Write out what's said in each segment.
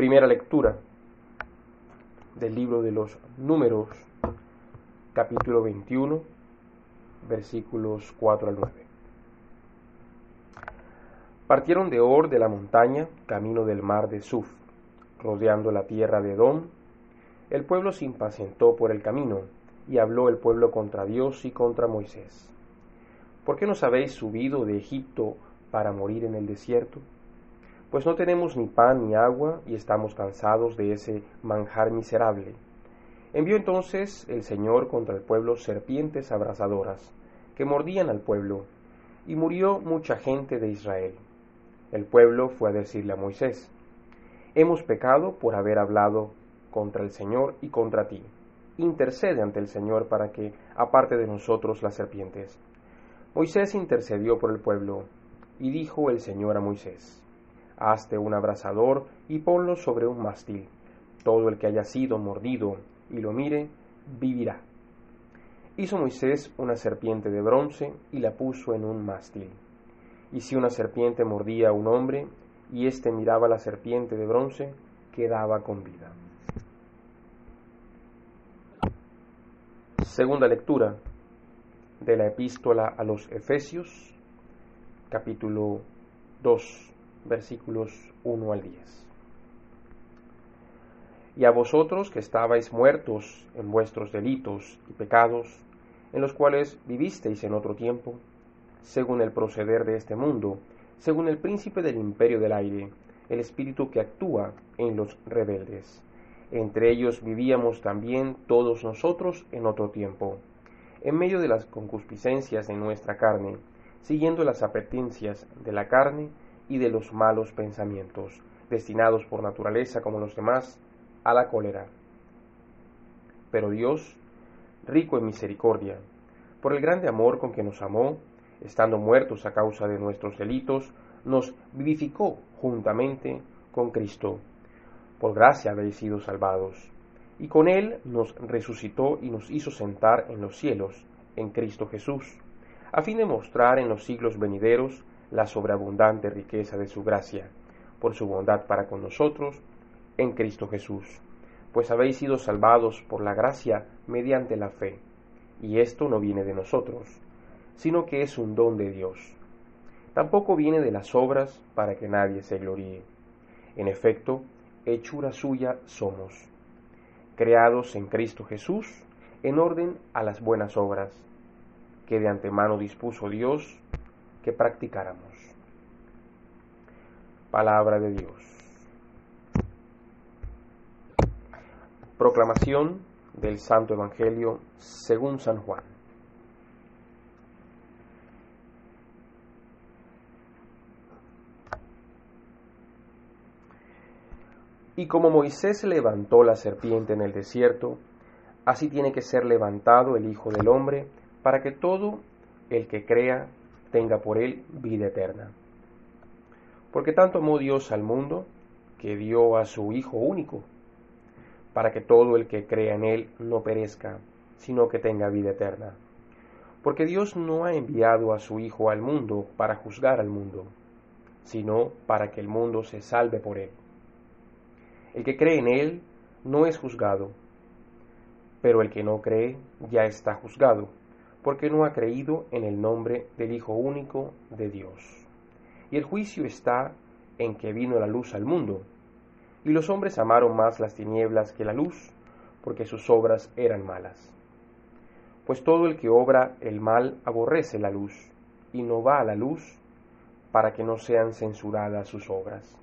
Primera lectura del libro de los números, capítulo 21, versículos 4 al 9. Partieron de Or de la montaña, camino del mar de Suf, rodeando la tierra de Edom. El pueblo se impacientó por el camino, y habló el pueblo contra Dios y contra Moisés. ¿Por qué nos habéis subido de Egipto para morir en el desierto? Pues no tenemos ni pan ni agua y estamos cansados de ese manjar miserable. Envió entonces el Señor contra el pueblo serpientes abrasadoras, que mordían al pueblo, y murió mucha gente de Israel. El pueblo fue a decirle a Moisés, Hemos pecado por haber hablado contra el Señor y contra ti. Intercede ante el Señor para que aparte de nosotros las serpientes. Moisés intercedió por el pueblo, y dijo el Señor a Moisés, hazte un abrasador y ponlo sobre un mástil. Todo el que haya sido mordido y lo mire, vivirá. Hizo Moisés una serpiente de bronce y la puso en un mástil. Y si una serpiente mordía a un hombre y éste miraba la serpiente de bronce, quedaba con vida. Segunda lectura de la epístola a los Efesios, capítulo 2 versículos 1 al 10. Y a vosotros que estabais muertos en vuestros delitos y pecados, en los cuales vivisteis en otro tiempo, según el proceder de este mundo, según el príncipe del imperio del aire, el espíritu que actúa en los rebeldes. Entre ellos vivíamos también todos nosotros en otro tiempo, en medio de las concupiscencias de nuestra carne, siguiendo las apetencias de la carne y de los malos pensamientos, destinados por naturaleza como los demás a la cólera. Pero Dios, rico en misericordia, por el grande amor con que nos amó, estando muertos a causa de nuestros delitos, nos vivificó juntamente con Cristo. Por gracia habéis sido salvados. Y con Él nos resucitó y nos hizo sentar en los cielos, en Cristo Jesús, a fin de mostrar en los siglos venideros la sobreabundante riqueza de su gracia, por su bondad para con nosotros, en Cristo Jesús. Pues habéis sido salvados por la gracia mediante la fe, y esto no viene de nosotros, sino que es un don de Dios. Tampoco viene de las obras para que nadie se gloríe. En efecto, hechura suya somos, creados en Cristo Jesús, en orden a las buenas obras, que de antemano dispuso Dios que practicáramos. Palabra de Dios. Proclamación del Santo Evangelio según San Juan. Y como Moisés levantó la serpiente en el desierto, así tiene que ser levantado el Hijo del Hombre, para que todo el que crea tenga por él vida eterna. Porque tanto amó Dios al mundo que dio a su Hijo único, para que todo el que crea en él no perezca, sino que tenga vida eterna. Porque Dios no ha enviado a su Hijo al mundo para juzgar al mundo, sino para que el mundo se salve por él. El que cree en él no es juzgado, pero el que no cree ya está juzgado porque no ha creído en el nombre del Hijo único de Dios. Y el juicio está en que vino la luz al mundo, y los hombres amaron más las tinieblas que la luz, porque sus obras eran malas. Pues todo el que obra el mal aborrece la luz, y no va a la luz, para que no sean censuradas sus obras.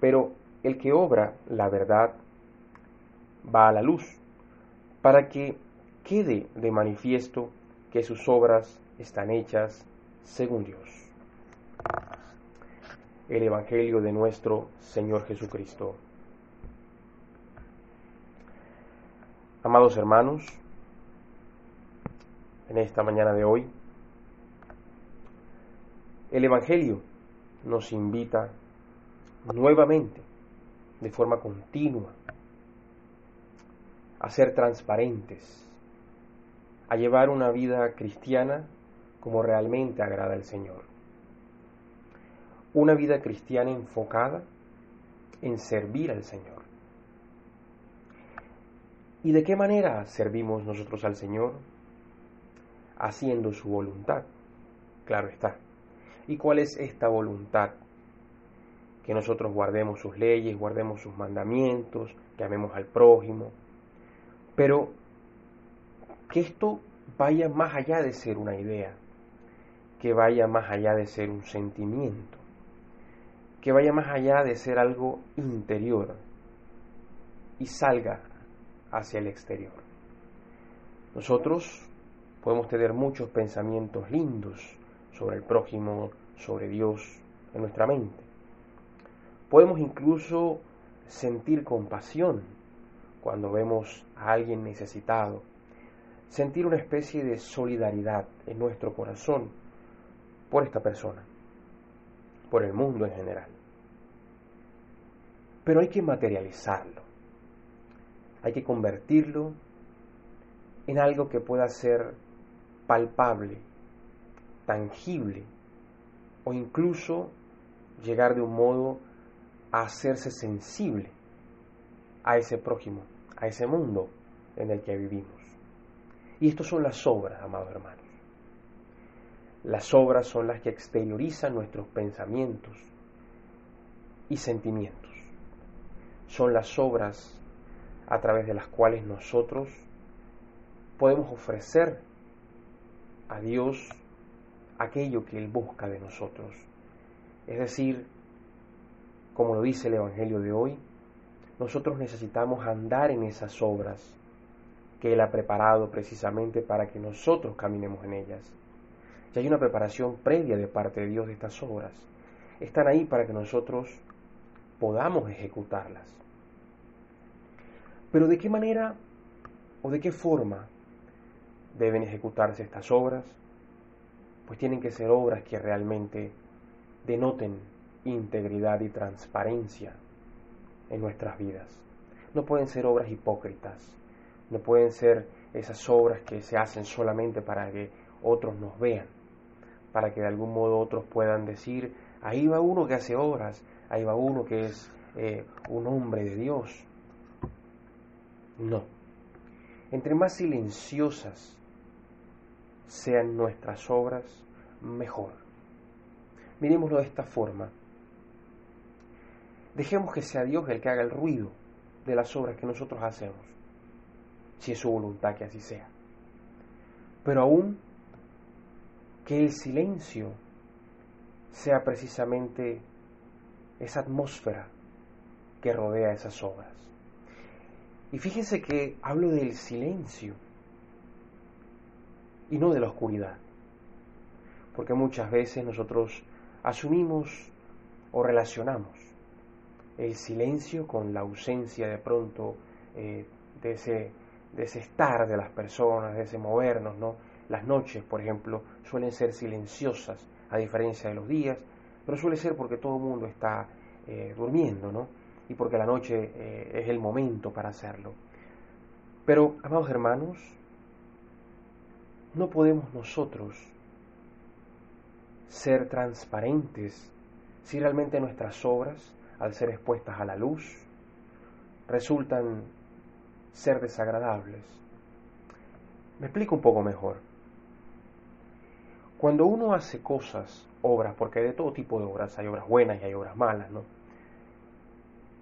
Pero el que obra la verdad va a la luz, para que quede de manifiesto que sus obras están hechas según Dios. El Evangelio de nuestro Señor Jesucristo. Amados hermanos, en esta mañana de hoy, el Evangelio nos invita nuevamente, de forma continua, a ser transparentes a llevar una vida cristiana como realmente agrada al Señor. Una vida cristiana enfocada en servir al Señor. ¿Y de qué manera servimos nosotros al Señor? Haciendo su voluntad, claro está. ¿Y cuál es esta voluntad? Que nosotros guardemos sus leyes, guardemos sus mandamientos, que amemos al prójimo. Pero que esto vaya más allá de ser una idea, que vaya más allá de ser un sentimiento, que vaya más allá de ser algo interior y salga hacia el exterior. Nosotros podemos tener muchos pensamientos lindos sobre el prójimo, sobre Dios en nuestra mente. Podemos incluso sentir compasión cuando vemos a alguien necesitado, sentir una especie de solidaridad en nuestro corazón por esta persona, por el mundo en general. Pero hay que materializarlo, hay que convertirlo en algo que pueda ser palpable, tangible, o incluso llegar de un modo a hacerse sensible a ese prójimo, a ese mundo en el que vivimos. Y estas son las obras, amados hermanos. Las obras son las que exteriorizan nuestros pensamientos y sentimientos. Son las obras a través de las cuales nosotros podemos ofrecer a Dios aquello que Él busca de nosotros. Es decir, como lo dice el Evangelio de hoy, nosotros necesitamos andar en esas obras que Él ha preparado precisamente para que nosotros caminemos en ellas. Y hay una preparación previa de parte de Dios de estas obras. Están ahí para que nosotros podamos ejecutarlas. Pero ¿de qué manera o de qué forma deben ejecutarse estas obras? Pues tienen que ser obras que realmente denoten integridad y transparencia en nuestras vidas. No pueden ser obras hipócritas, no pueden ser esas obras que se hacen solamente para que otros nos vean para que de algún modo otros puedan decir, ahí va uno que hace obras, ahí va uno que es eh, un hombre de Dios. No. Entre más silenciosas sean nuestras obras, mejor. Miremoslo de esta forma. Dejemos que sea Dios el que haga el ruido de las obras que nosotros hacemos, si es su voluntad que así sea. Pero aún que el silencio sea precisamente esa atmósfera que rodea esas obras. Y fíjense que hablo del silencio y no de la oscuridad, porque muchas veces nosotros asumimos o relacionamos el silencio con la ausencia de pronto eh, de, ese, de ese estar de las personas, de ese movernos, ¿no? Las noches, por ejemplo, suelen ser silenciosas, a diferencia de los días, pero suele ser porque todo el mundo está eh, durmiendo, ¿no? Y porque la noche eh, es el momento para hacerlo. Pero, amados hermanos, no podemos nosotros ser transparentes si realmente nuestras obras, al ser expuestas a la luz, resultan ser desagradables. Me explico un poco mejor. Cuando uno hace cosas, obras, porque hay de todo tipo de obras, hay obras buenas y hay obras malas, ¿no?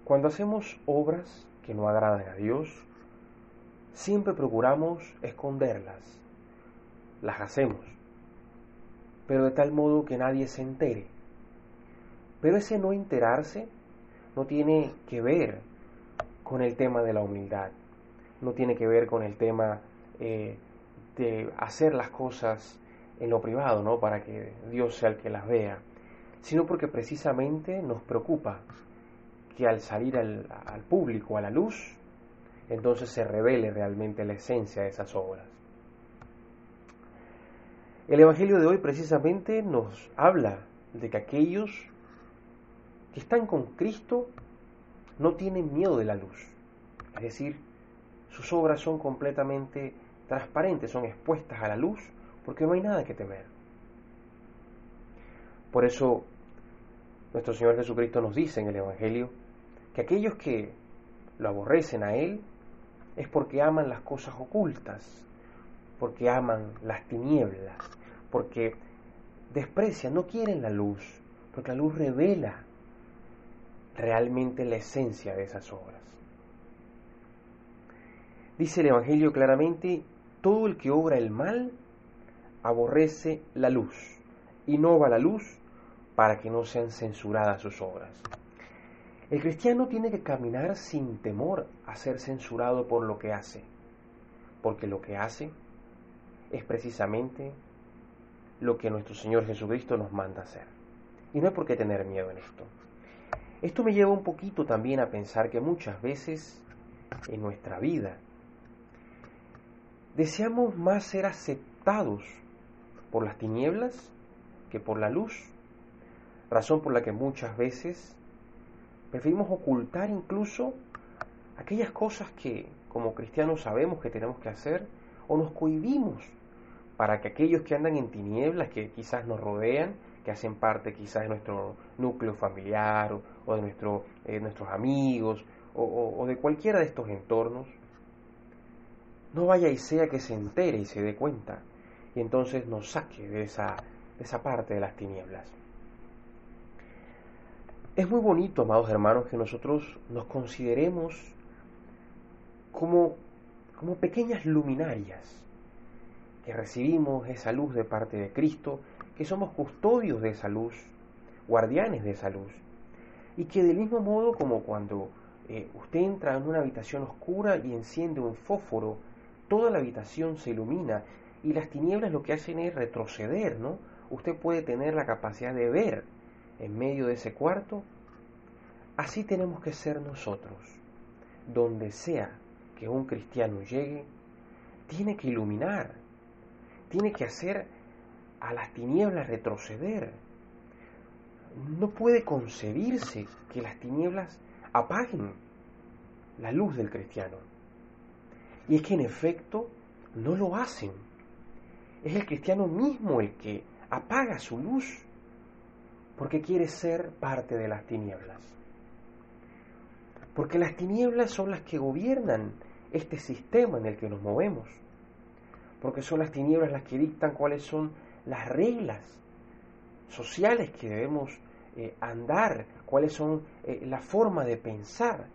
Cuando hacemos obras que no agradan a Dios, siempre procuramos esconderlas. Las hacemos, pero de tal modo que nadie se entere. Pero ese no enterarse no tiene que ver con el tema de la humildad, no tiene que ver con el tema eh, de hacer las cosas en lo privado, ¿no? Para que Dios sea el que las vea, sino porque precisamente nos preocupa que al salir al, al público, a la luz, entonces se revele realmente la esencia de esas obras. El Evangelio de hoy precisamente nos habla de que aquellos que están con Cristo no tienen miedo de la luz. Es decir, sus obras son completamente transparentes, son expuestas a la luz porque no hay nada que temer. Por eso nuestro Señor Jesucristo nos dice en el Evangelio que aquellos que lo aborrecen a Él es porque aman las cosas ocultas, porque aman las tinieblas, porque desprecian, no quieren la luz, porque la luz revela realmente la esencia de esas obras. Dice el Evangelio claramente, todo el que obra el mal aborrece la luz y no va a la luz para que no sean censuradas sus obras. El cristiano tiene que caminar sin temor a ser censurado por lo que hace, porque lo que hace es precisamente lo que nuestro Señor Jesucristo nos manda hacer. Y no hay por qué tener miedo en esto. Esto me lleva un poquito también a pensar que muchas veces en nuestra vida deseamos más ser aceptados por las tinieblas que por la luz, razón por la que muchas veces preferimos ocultar incluso aquellas cosas que como cristianos sabemos que tenemos que hacer o nos cohibimos para que aquellos que andan en tinieblas, que quizás nos rodean, que hacen parte quizás de nuestro núcleo familiar o, de eh, nuestros amigos o, de cualquiera de estos entornos, no vaya y sea que se entere y se dé cuenta y entonces nos saque de esa, de esa parte de las tinieblas. Es muy bonito, amados hermanos, que nosotros nos consideremos como, como pequeñas luminarias, que recibimos esa luz de parte de Cristo, que somos custodios de esa luz, guardianes de esa luz, y que del mismo modo como cuando eh, usted entra en una habitación oscura y enciende un fósforo, toda la habitación se ilumina y las tinieblas lo que hacen es retroceder, ¿no? Usted puede tener la capacidad de ver en medio de ese cuarto, así tenemos que ser nosotros. Donde sea que un cristiano llegue, tiene que iluminar, tiene que hacer a las tinieblas retroceder. No puede concebirse que las tinieblas apaguen la luz del cristiano. Y es que en efecto no lo hacen. Es el cristiano mismo el que apaga su luz porque quiere ser parte de las tinieblas. Porque las tinieblas son las que gobiernan este sistema en el que nos movemos. Porque son las tinieblas las que dictan cuáles son las reglas sociales que debemos eh, andar, cuáles son eh, la forma de pensar.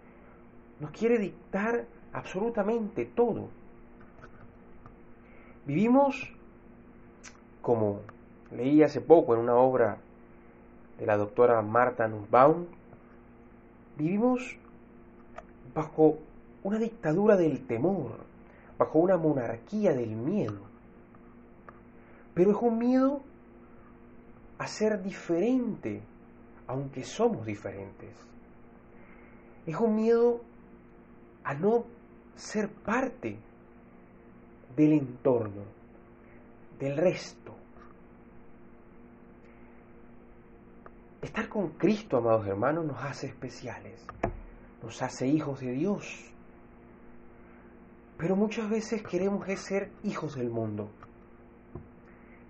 Nos quiere dictar absolutamente todo. Vivimos, como leí hace poco en una obra de la doctora Marta Nussbaum, vivimos bajo una dictadura del temor, bajo una monarquía del miedo. Pero es un miedo a ser diferente, aunque somos diferentes. Es un miedo a no ser parte del entorno, del resto. Estar con Cristo, amados hermanos, nos hace especiales, nos hace hijos de Dios. Pero muchas veces queremos ser hijos del mundo.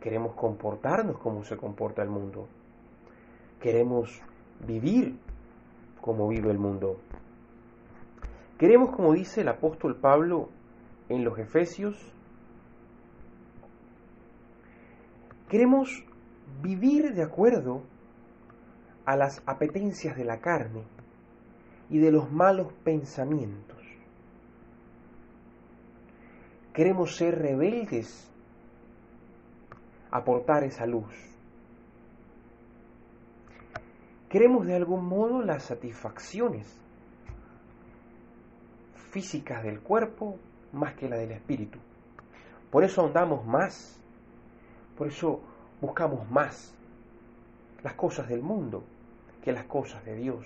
Queremos comportarnos como se comporta el mundo. Queremos vivir como vive el mundo. Queremos, como dice el apóstol Pablo en los Efesios, queremos vivir de acuerdo a las apetencias de la carne y de los malos pensamientos. Queremos ser rebeldes, aportar esa luz. Queremos de algún modo las satisfacciones físicas del cuerpo más que la del espíritu. Por eso ahondamos más, por eso buscamos más las cosas del mundo que las cosas de Dios.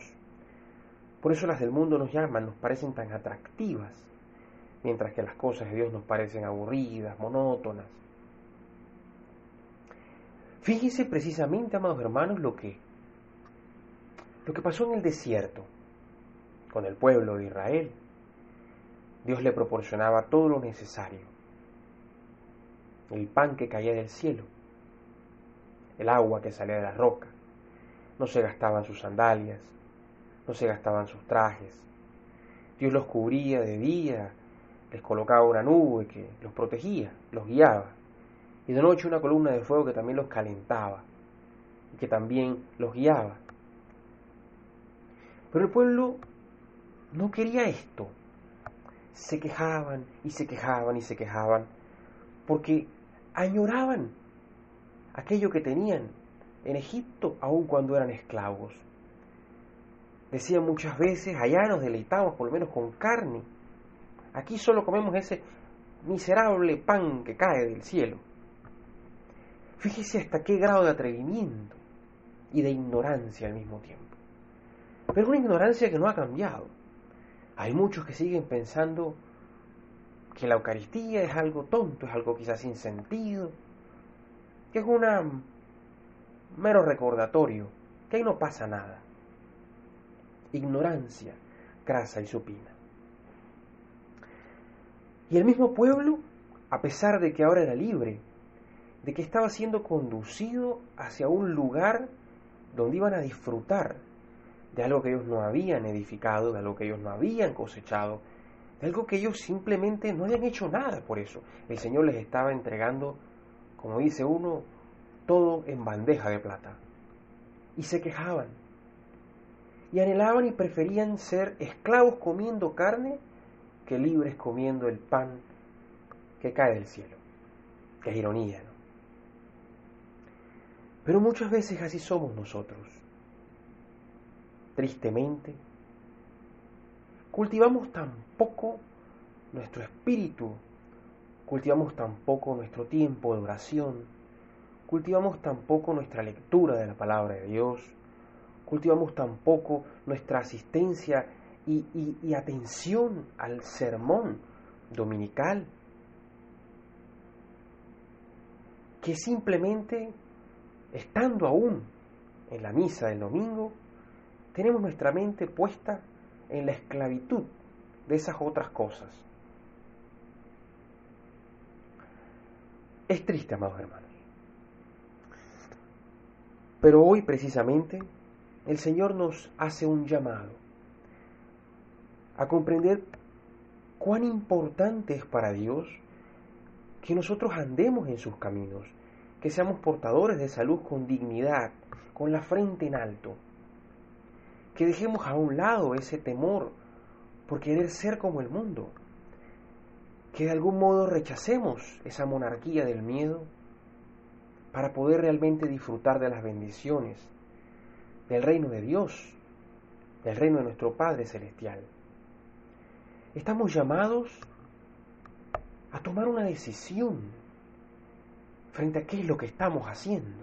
Por eso las del mundo nos llaman, nos parecen tan atractivas, mientras que las cosas de Dios nos parecen aburridas, monótonas. Fíjense precisamente, amados hermanos, lo que, lo que pasó en el desierto con el pueblo de Israel. Dios le proporcionaba todo lo necesario. El pan que caía del cielo, el agua que salía de la roca, no se gastaban sus sandalias, no se gastaban sus trajes. Dios los cubría de día, les colocaba una nube que los protegía, los guiaba, y de noche una columna de fuego que también los calentaba y que también los guiaba. Pero el pueblo no quería esto. Se quejaban y se quejaban y se quejaban porque añoraban aquello que tenían en Egipto aun cuando eran esclavos. Decían muchas veces, allá nos deleitamos por lo menos con carne. Aquí solo comemos ese miserable pan que cae del cielo. Fíjese hasta qué grado de atrevimiento y de ignorancia al mismo tiempo. Pero una ignorancia que no ha cambiado. Hay muchos que siguen pensando que la Eucaristía es algo tonto, es algo quizás sin sentido, que es un mero recordatorio, que ahí no pasa nada. Ignorancia, grasa y supina. Y el mismo pueblo, a pesar de que ahora era libre, de que estaba siendo conducido hacia un lugar donde iban a disfrutar de algo que ellos no habían edificado, de algo que ellos no habían cosechado, de algo que ellos simplemente no habían hecho nada por eso. El Señor les estaba entregando, como dice uno, todo en bandeja de plata. Y se quejaban. Y anhelaban y preferían ser esclavos comiendo carne que libres comiendo el pan que cae del cielo. Qué ironía, ¿no? Pero muchas veces así somos nosotros. Tristemente, cultivamos tan poco nuestro espíritu, cultivamos tan poco nuestro tiempo de oración, cultivamos tan poco nuestra lectura de la palabra de Dios, cultivamos tan poco nuestra asistencia y, y atención al sermón dominical, que simplemente estando aún en la misa del domingo, tenemos nuestra mente puesta en la esclavitud de esas otras cosas. Es triste, amados hermanos. Pero hoy precisamente el Señor nos hace un llamado a comprender cuán importante es para Dios que nosotros andemos en sus caminos, que seamos portadores de salud con dignidad, con la frente en alto, que dejemos a un lado ese temor por querer ser como el mundo, que de algún modo rechacemos esa monarquía del miedo para poder realmente disfrutar de las bendiciones del reino de Dios, del reino de nuestro Padre Celestial. Estamos llamados a tomar una decisión frente a qué es lo que estamos haciendo,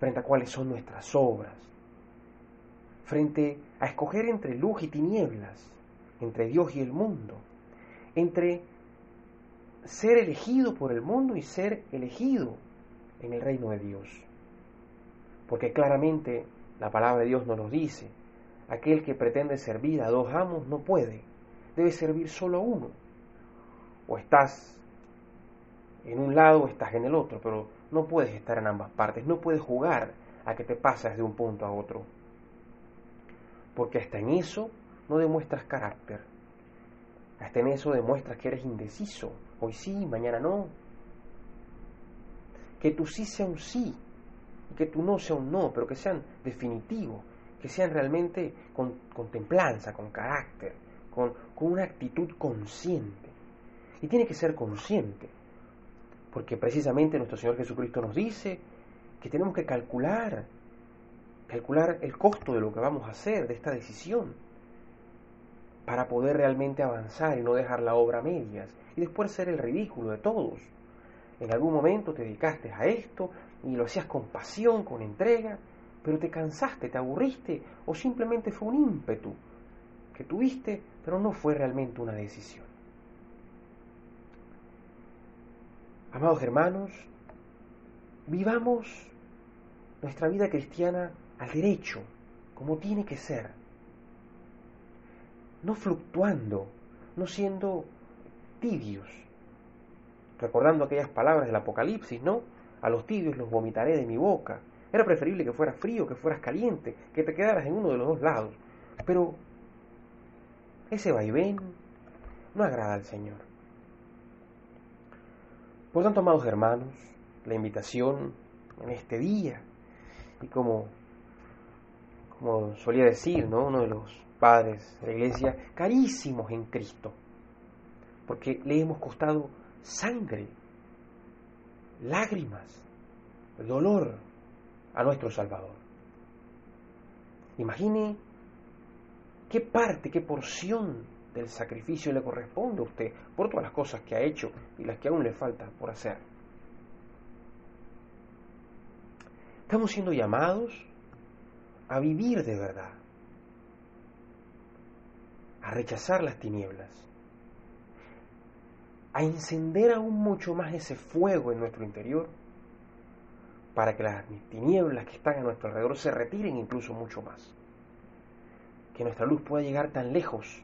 frente a cuáles son nuestras obras, frente a escoger entre luz y tinieblas, entre Dios y el mundo, entre ser elegido por el mundo y ser elegido en el reino de Dios. Porque claramente la palabra de Dios nos lo dice, aquel que pretende servir a dos amos no puede, debe servir solo a uno. O estás en un lado o estás en el otro, pero no puedes estar en ambas partes, no puedes jugar a que te pasas de un punto a otro. Porque hasta en eso no demuestras carácter. Hasta en eso demuestras que eres indeciso. Hoy sí, mañana no. Que tu sí sea un sí y que tu no sea un no, pero que sean definitivos, que sean realmente con, templanza, con carácter, con, con una actitud consciente. Y tiene que ser consciente porque precisamente nuestro Señor Jesucristo nos dice que tenemos que calcular, calcular el costo de lo que vamos a hacer, de esta decisión, para poder realmente avanzar y no dejar la obra a medias y después ser el ridículo de todos. En algún momento te dedicaste a esto y lo hacías con pasión, con entrega, pero te cansaste, te aburriste o simplemente fue un ímpetu que tuviste, pero no fue realmente una decisión. Amados hermanos, vivamos nuestra vida cristiana al derecho, como tiene que ser, no fluctuando, no siendo tibios, recordando aquellas palabras del Apocalipsis, ¿no? A los tibios los vomitaré de mi boca. Era preferible que fueras frío, que fueras caliente, que te quedaras en uno de los dos lados, Pero ese vaivén no agrada al Señor. Por tanto, amados hermanos, la invitación en este día, y como, como solía decir ¿no? uno de los padres de la iglesia, carísimos en Cristo, porque le hemos costado sangre, lágrimas, dolor a nuestro Salvador. Imagine qué parte, qué porción del sacrificio le corresponde a usted por todas las cosas que ha hecho y las que aún le faltan por hacer. Estamos siendo llamados a vivir de verdad, a rechazar las tinieblas, a encender aún mucho más ese fuego en nuestro interior para que las tinieblas que están a nuestro alrededor se retiren incluso mucho más. Que nuestra luz pueda llegar tan lejos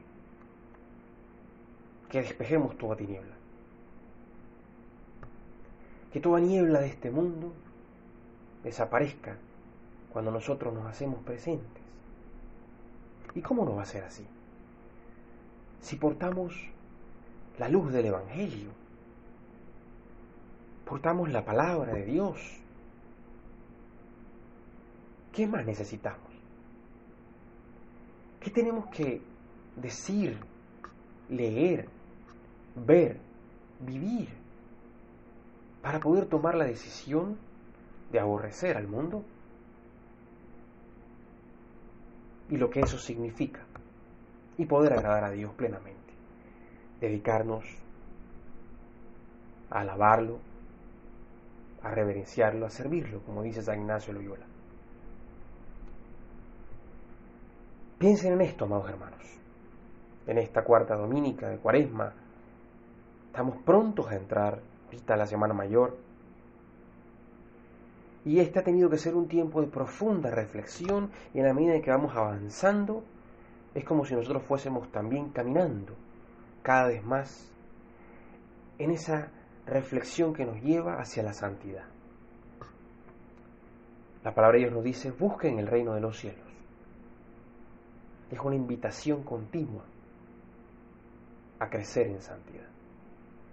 que despejemos toda tiniebla. Que toda niebla de este mundo desaparezca cuando nosotros nos hacemos presentes. ¿Y cómo no va a ser así? Si portamos la luz del Evangelio, portamos la palabra de Dios, ¿qué más necesitamos? ¿Qué tenemos que decir, leer, ver, vivir para poder tomar la decisión de aborrecer al mundo y lo que eso significa y poder agradar a Dios plenamente, dedicarnos a alabarlo, a reverenciarlo, a servirlo, como dice San Ignacio Loyola. Piensen en esto, amados hermanos, en esta cuarta dominica de Cuaresma, estamos prontos a entrar ahorita la Semana Mayor, y este ha tenido que ser un tiempo de profunda reflexión y en la medida en que vamos avanzando, es como si nosotros fuésemos también caminando cada vez más en esa reflexión que nos lleva hacia la santidad. La palabra de Dios nos dice, busquen el reino de los cielos. Es una invitación continua a crecer en santidad.